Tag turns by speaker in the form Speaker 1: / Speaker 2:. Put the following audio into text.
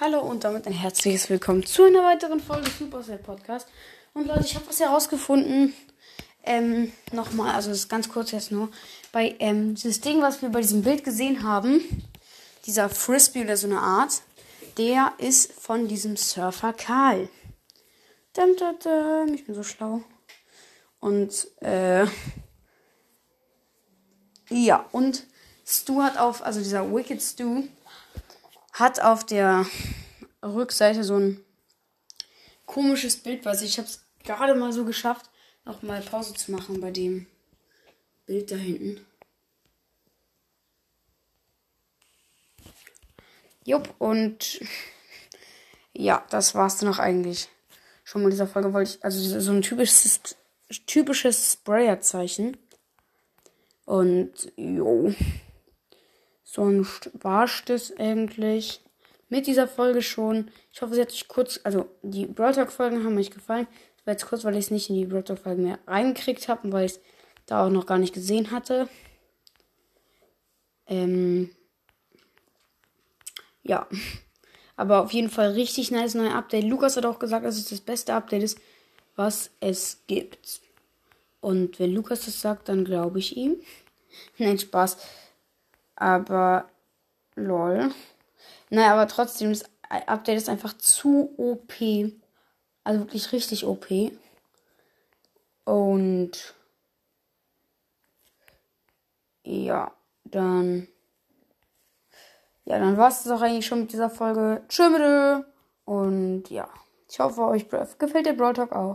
Speaker 1: Hallo und damit ein herzliches Willkommen zu einer weiteren Folge Supercell Podcast. Und Leute, ich habe was herausgefunden. Ähm, nochmal, also das ist ganz kurz jetzt nur. Bei ähm, dieses Ding, was wir bei diesem Bild gesehen haben, dieser Frisbee oder so eine Art, der ist von diesem Surfer Karl. Dum, dum, dum. Ich bin so schlau. Und, äh, ja, und Stu hat auf, also dieser Wicked Stu, hat auf der Rückseite so ein komisches Bild, was ich habe es gerade mal so geschafft, noch mal Pause zu machen bei dem Bild da hinten. Jupp, und ja, das war's dann auch eigentlich. Schon mal in dieser Folge wollte ich, also so ein typisches, typisches Sprayer-Zeichen. Und, jo. Sonst war es eigentlich mit dieser Folge schon. Ich hoffe, sie hat euch kurz, also die Brawl Talk Folgen haben euch gefallen. Das war jetzt kurz, weil ich es nicht in die Brawl Talk Folgen mehr reingekriegt habe und weil ich es da auch noch gar nicht gesehen hatte. Ähm, ja. Aber auf jeden Fall richtig nice neues Update. Lukas hat auch gesagt, dass es das beste Update ist, was es gibt. Und wenn Lukas das sagt, dann glaube ich ihm. Nein, Spaß. Aber lol. Naja, aber trotzdem, das Update ist einfach zu OP. Also wirklich richtig OP. Und ja, dann. Ja, dann war es das auch eigentlich schon mit dieser Folge. Tschüss. Und ja, ich hoffe, euch gefällt der Brawl Talk auch.